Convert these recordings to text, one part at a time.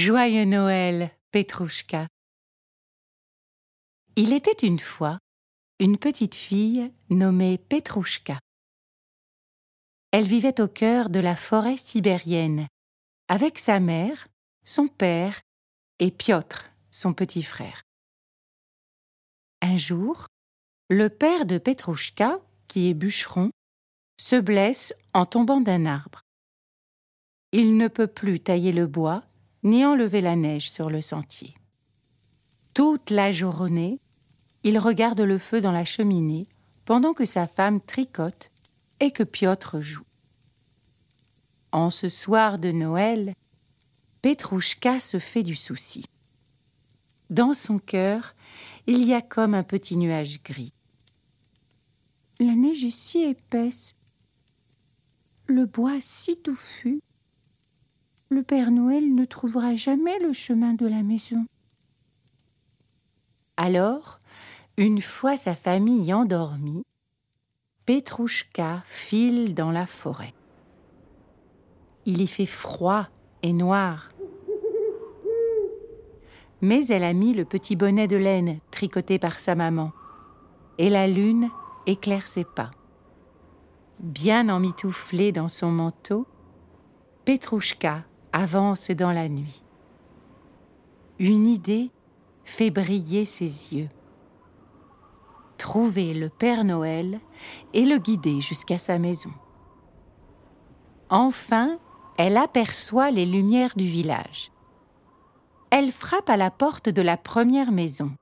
Joyeux Noël, Petrouchka. Il était une fois une petite fille nommée Petrouchka. Elle vivait au cœur de la forêt sibérienne, avec sa mère, son père et Piotr, son petit frère. Un jour, le père de Petrouchka, qui est bûcheron, se blesse en tombant d'un arbre. Il ne peut plus tailler le bois ni enlever la neige sur le sentier. Toute la journée, il regarde le feu dans la cheminée pendant que sa femme tricote et que Piotr joue. En ce soir de Noël, Petrouchka se fait du souci. Dans son cœur, il y a comme un petit nuage gris. La neige est si épaisse, le bois si touffu. Le Père Noël ne trouvera jamais le chemin de la maison. Alors, une fois sa famille endormie, Petrouchka file dans la forêt. Il y fait froid et noir. Mais elle a mis le petit bonnet de laine tricoté par sa maman, et la lune éclaire ses pas. Bien emmitouflée dans son manteau, Petrouchka avance dans la nuit. Une idée fait briller ses yeux. Trouver le Père Noël et le guider jusqu'à sa maison. Enfin, elle aperçoit les lumières du village. Elle frappe à la porte de la première maison.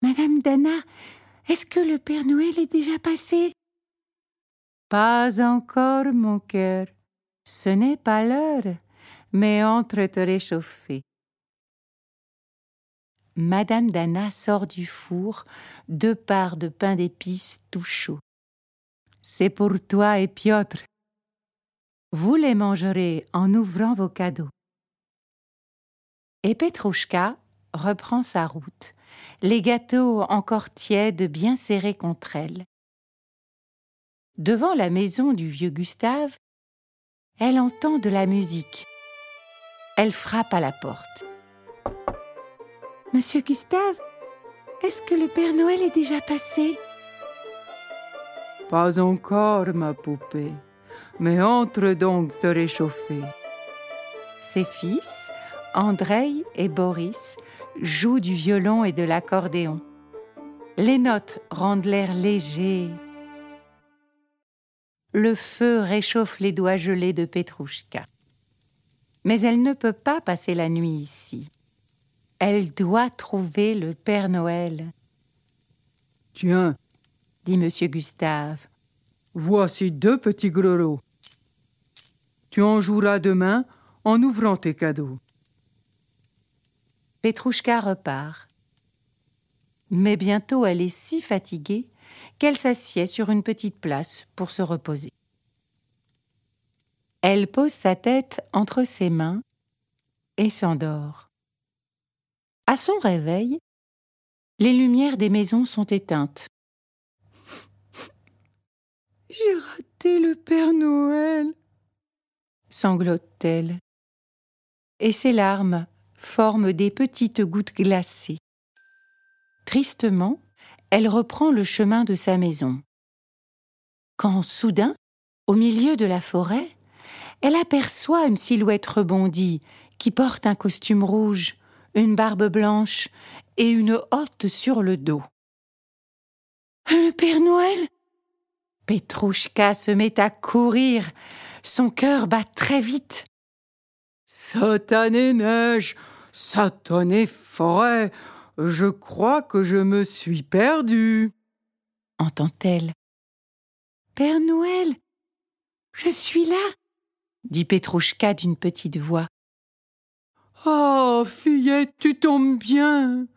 Madame Dana, est-ce que le Père Noël est déjà passé? Pas encore, mon cœur. Ce n'est pas l'heure, mais entre te réchauffer. Madame Dana sort du four deux parts de pain d'épices tout chaud. C'est pour toi et Piotr. Vous les mangerez en ouvrant vos cadeaux. Et Petrouchka reprend sa route, les gâteaux encore tièdes bien serrés contre elle. Devant la maison du vieux Gustave, elle entend de la musique. Elle frappe à la porte. Monsieur Gustave, est-ce que le Père Noël est déjà passé? Pas encore, ma poupée, mais entre donc te réchauffer. Ses fils, Andrei et Boris, jouent du violon et de l'accordéon. Les notes rendent l'air léger, le feu réchauffe les doigts gelés de Petrouchka. Mais elle ne peut pas passer la nuit ici. Elle doit trouver le Père Noël. Tiens, dit Monsieur Gustave. Voici deux petits grelots. Tu en joueras demain en ouvrant tes cadeaux. Petrouchka repart. Mais bientôt elle est si fatiguée qu'elle s'assied sur une petite place pour se reposer. Elle pose sa tête entre ses mains et s'endort. À son réveil, les lumières des maisons sont éteintes. J'ai raté le Père Noël, sanglote-t-elle. Et ses larmes forment des petites gouttes glacées. Tristement, elle reprend le chemin de sa maison. Quand soudain, au milieu de la forêt, elle aperçoit une silhouette rebondie qui porte un costume rouge, une barbe blanche et une hotte sur le dos. Le Père Noël Petrouchka se met à courir. Son cœur bat très vite. Satanée neige, satanée forêt, je crois que je me suis perdue. entend-elle. Père Noël, je suis là, dit Petrouchka d'une petite voix. Ah, fillette, tu tombes bien.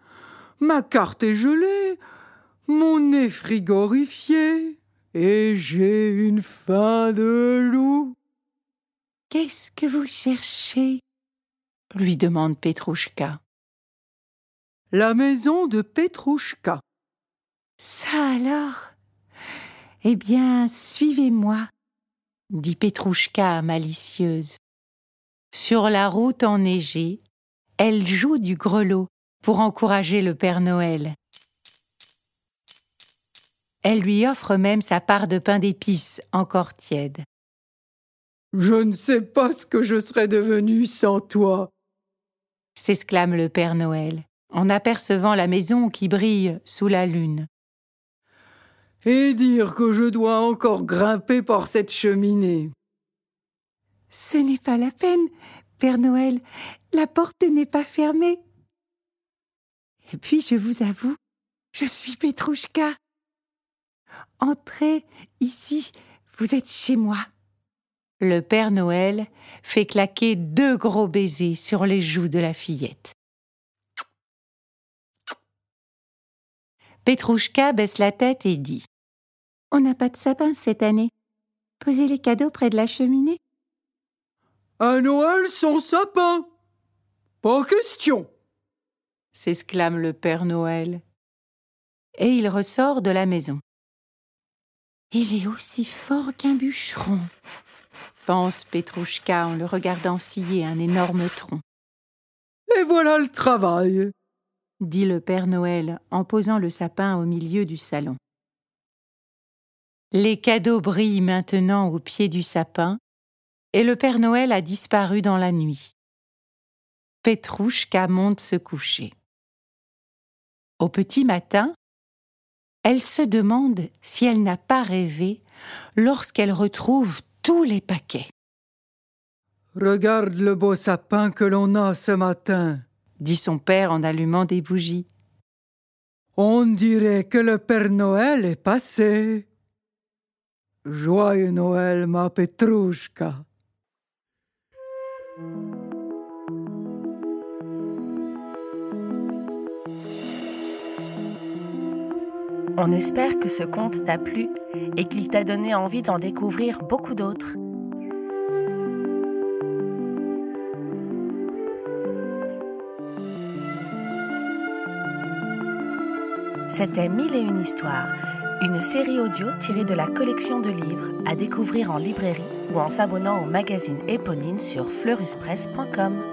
Ma carte est gelée, mon nez frigorifié, et j'ai une faim de loup. Qu'est-ce que vous cherchez? lui demande Petrouchka. La maison de Petrouchka. Ça alors? Eh bien, suivez-moi, dit Petrouchka malicieuse. Sur la route enneigée, elle joue du grelot pour encourager le Père Noël. Elle lui offre même sa part de pain d'épices encore tiède. Je ne sais pas ce que je serais devenu sans toi, s'exclame le Père Noël, en apercevant la maison qui brille sous la lune. Et dire que je dois encore grimper par cette cheminée. Ce n'est pas la peine, Père Noël, la porte n'est pas fermée. Et puis, je vous avoue, je suis Petrouchka. Entrez ici, vous êtes chez moi. Le Père Noël fait claquer deux gros baisers sur les joues de la fillette. Petrouchka baisse la tête et dit On n'a pas de sapin cette année. Posez les cadeaux près de la cheminée. À Noël sans sapin Pas question s'exclame le Père Noël. Et il ressort de la maison. Il est aussi fort qu'un bûcheron, pense Petrouchka en le regardant scier un énorme tronc. Et voilà le travail, dit le Père Noël en posant le sapin au milieu du salon. Les cadeaux brillent maintenant au pied du sapin, et le Père Noël a disparu dans la nuit. Petrouchka monte se coucher. Au petit matin, elle se demande si elle n'a pas rêvé lorsqu'elle retrouve tous les paquets. Regarde le beau sapin que l'on a ce matin, dit son père en allumant des bougies. On dirait que le Père Noël est passé. Joyeux Noël, ma Petrouchka. On espère que ce conte t'a plu et qu'il t'a donné envie d'en découvrir beaucoup d'autres. C'était Mille et une histoires, une série audio tirée de la collection de livres à découvrir en librairie ou en s'abonnant au magazine Éponine sur fleuruspresse.com.